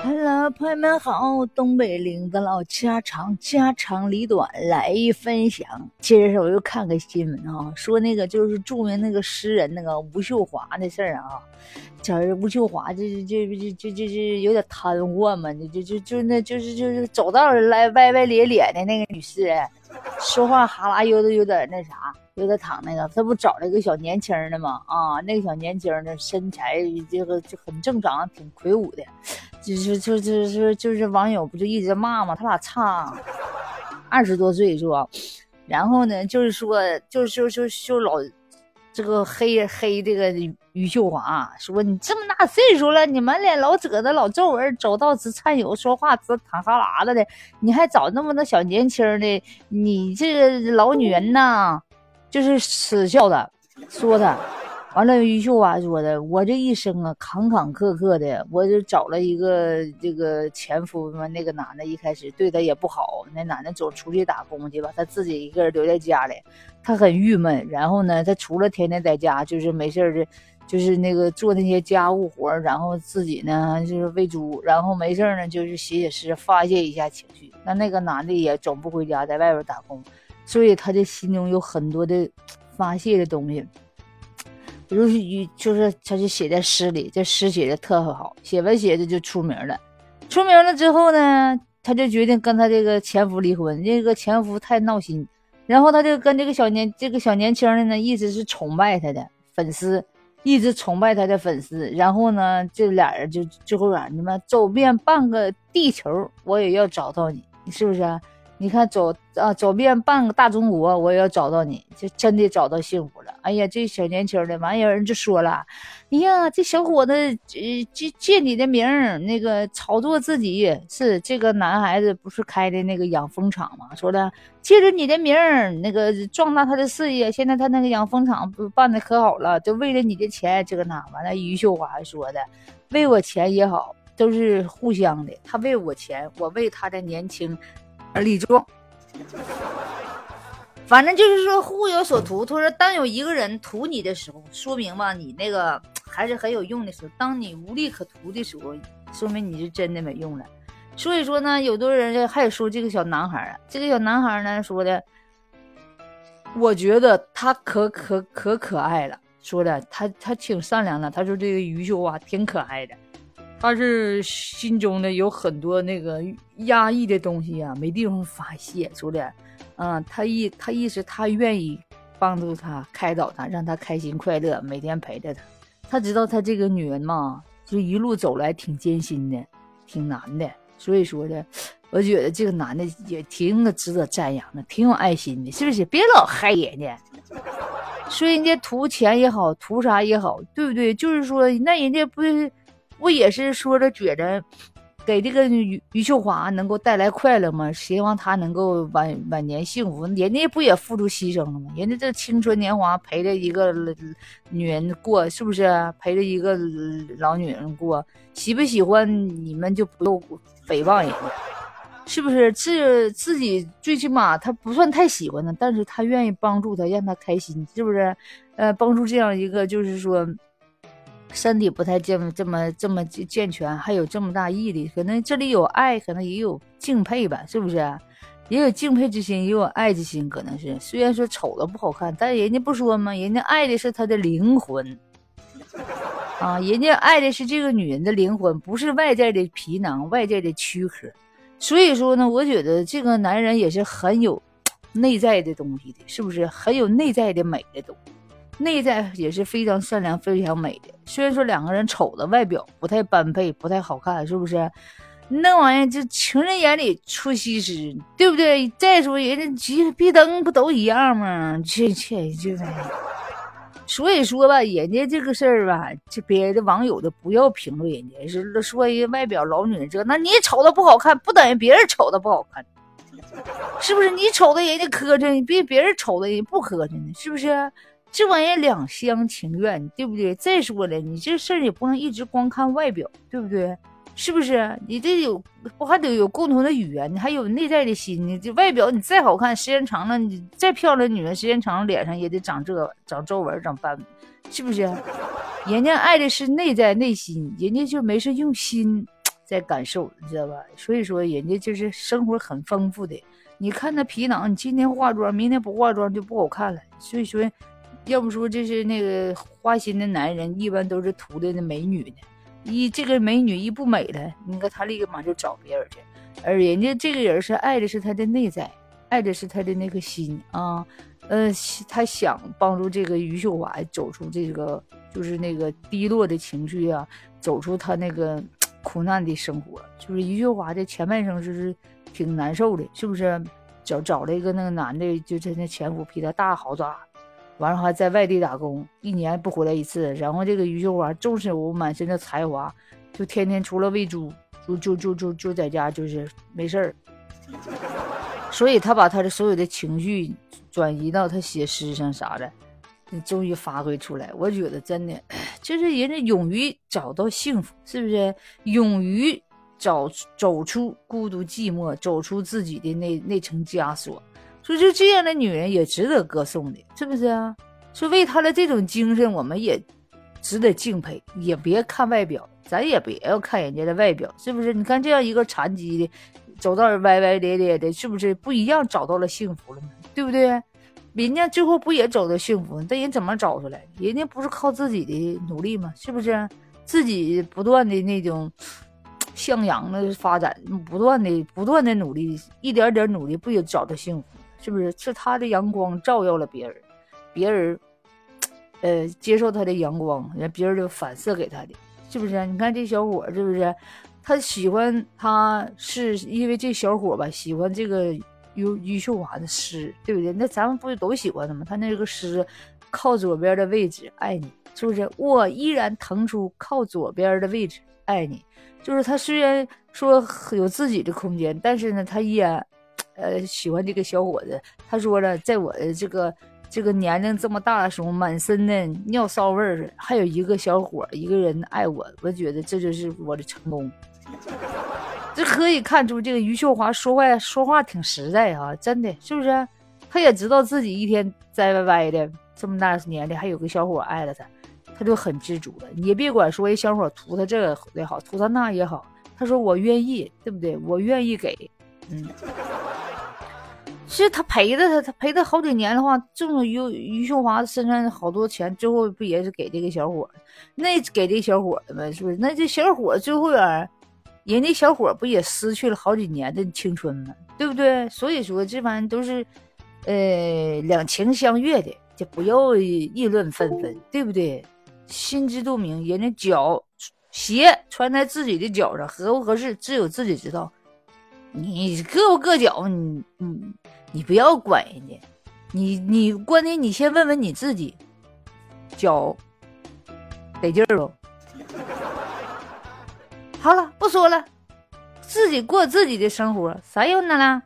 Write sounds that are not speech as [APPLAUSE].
Hello，朋友们好，东北领子老家长，家长里短来一分享。今儿我又看个新闻啊，说那个就是著名那个诗人那个吴秀华的事儿啊。这吴秀华就就就就就就有点瘫痪嘛，就就就就那就是就是走道来歪歪咧咧的那个女诗人，说话哈啦悠的有点那啥。有点躺那个，他不找了一个小年轻的吗？啊，那个小年轻的身材这个就很正常，挺魁梧的。就是就就就就是网友不就一直骂吗？他俩差二十多岁是吧？然后呢，就是说，就就就就老这个黑黑这个于秀华，说你这么大岁数了，你满脸老褶子、老皱纹，走道直颤悠，说话直淌哈喇子的，你还找那么多小年轻的？你这个老女人呐！就是耻笑他，说他，完了于秀华说的，我这一生啊坎坎坷坷的，我就找了一个这个前夫嘛，那个男的一开始对他也不好，那男的总出去打工去吧，他自己一个人留在家里，他很郁闷。然后呢，他除了天天在家就是没事的，就是那个做那些家务活，然后自己呢就是喂猪，然后没事呢就是写写诗发泄一下情绪。那那个男的也总不回家，在外边打工。所以他的心中有很多的发泄的东西，就是就是他就写在诗里，这诗写的特好，写完写着就出名了。出名了之后呢，他就决定跟他这个前夫离婚，这个前夫太闹心。然后他就跟这个小年这个小年轻的呢，一直是崇拜他的粉丝，一直崇拜他的粉丝。然后呢，这俩人就最后啊，你们走遍半个地球，我也要找到你，是不是啊？你看，走啊，走遍半个大中国，我也要找到你，就真的找到幸福。哎呀，这小年轻的，完有人就说了，哎呀，这小伙子，呃，借借你的名儿，那个炒作自己，是这个男孩子不是开的那个养蜂场吗？说的借着你的名儿，那个壮大他的事业。现在他那个养蜂场不办的可好了，就为了你的钱，这个那完了。于秀华说的，为我钱也好，都是互相的。他为我钱，我为他的年轻。而立壮，反正就是说互有所图。他说，当有一个人图你的时候，说明吧，你那个 [TSK] 还是很有用的时候；当你无利可图的时候，说明你是真的没用了。所以说呢，有的人还说这个小男孩啊，这个小男孩呢说的，我觉得他可可可可爱了，说的他他挺善良的。他说这个于秀华挺可爱的。他是心中的有很多那个压抑的东西啊，没地方发泄，说的，嗯，他意他意思他愿意帮助他开导他，让他开心快乐，每天陪着他。他知道他这个女人嘛，就一路走来挺艰辛的，挺难的，所以说的，我觉得这个男的也挺值得赞扬的，挺有爱心的，是不是？别老害人家，说人家图钱也好，图啥也好，对不对？就是说，那人家不。不也是说着觉着，给这个于于秀华能够带来快乐吗？希望她能够晚晚年幸福。人家不也付出牺牲了吗？人家这青春年华陪着一个女人过，是不是？陪着一个老女人过，喜不喜欢你们就不用诽谤人家，是不是？自自己最起码他不算太喜欢他，但是他愿意帮助他，让他开心，是不是？呃，帮助这样一个就是说。身体不太健，这么这么健全，还有这么大毅力，可能这里有爱，可能也有敬佩吧，是不是？也有敬佩之心，也有爱之心，可能是。虽然说丑了不好看，但人家不说吗？人家爱的是他的灵魂啊，人家爱的是这个女人的灵魂，不是外在的皮囊、外在的躯壳。所以说呢，我觉得这个男人也是很有内在的东西的，是不是？很有内在的美的东西。内在也是非常善良、非常美的。虽然说两个人丑的外表不太般配、不太好看，是不是？那玩意儿就情人眼里出西施，对不对？再说人家鸡壁灯不都一样吗？切切就，所以说吧，人家这个事儿吧，这别的网友的不要评论人家，是说人外表老女人这，那你丑的不好看，不等于别人丑的不好看，是不是？你瞅的人家磕碜，比别人瞅的人不磕碜呢，是不是？这玩意两厢情愿，对不对？再说了，你这事儿也不能一直光看外表，对不对？是不是？你得有不还得有共同的语言？你还有内在的心？你这外表你再好看，时间长了，你再漂亮女人，时间长了脸上也得长这长皱纹、长斑，是不是？人家爱的是内在内心，人家就没事用心在感受，你知道吧？所以说人家就是生活很丰富的。你看那皮囊，你今天化妆，明天不化妆就不好看了。所以说，要不说这是那个花心的男人，一般都是图的那美女呢。一这个美女一不美了，你看他立马就找别人去。而人家这个人是爱的是他的内在，爱的是他的那颗心啊。呃，他想帮助这个余秀华走出这个就是那个低落的情绪啊，走出他那个 [TSK] 苦难的生活。就是余秀华的前半生就是挺难受的，是不是？找找了一个那个男的，就他那前夫比他大好多，完了还在外地打工，一年不回来一次。然后这个余秀华纵使我满身的才华，就天天除了喂猪，就就就就就在家就是没事儿。所以他把他的所有的情绪转移到他写诗上啥的，终于发挥出来。我觉得真的，就是人家勇于找到幸福，是不是？勇于。找走出孤独寂寞，走出自己的那那层枷锁，所以就这样的女人也值得歌颂的，是不是啊？说为她的这种精神，我们也值得敬佩。也别看外表，咱也别要看人家的外表，是不是？你看这样一个残疾的，走道歪歪咧咧的，是不是不一样？找到了幸福了吗？对不对？人家最后不也找到幸福？但人怎么找出来？人家不是靠自己的努力吗？是不是？自己不断的那种。向阳的发展，不断的、不断的努力，一点点努力，不也找到幸福？是不是？是他的阳光照耀了别人，别人，呃，接受他的阳光，人别人就反射给他的，是不是？你看这小伙，是不是？他喜欢他，是因为这小伙吧，喜欢这个于于秀华的诗，对不对？那咱们不是都喜欢他吗？他那个诗，靠左边的位置爱你，是不是？我依然腾出靠左边的位置爱你。就是他虽然说有自己的空间，但是呢，他依然，呃，喜欢这个小伙子。他说了，在我的这个这个年龄这么大的时候，满身的尿骚味儿，还有一个小伙一个人爱我，我觉得这就是我的成功。[LAUGHS] 这可以看出，这个于秀华说话说话挺实在啊，真的是不是？他也知道自己一天栽歪歪的，这么大年龄还有个小伙爱了他。他就很知足了，你别管说一小伙图他这个也好，图他那也好，他说我愿意，对不对？我愿意给，嗯，是他陪着他，他陪他好几年的话，这么于于秀华身上好多钱，最后不也是给这个小伙那给这小伙的吗？是不是？那这小伙最后边，人家小伙不也失去了好几年的青春吗？对不对？所以说这玩意都是，呃，两情相悦的，就不要议论纷纷，对不对？心知肚明，人家脚鞋穿在自己的脚上合不合适，只有自己知道。你硌不硌脚？你你你不要管人家，你你关键你先问问你自己，脚得劲儿不？[LAUGHS] 好了，不说了，自己过自己的生活，啥用的了？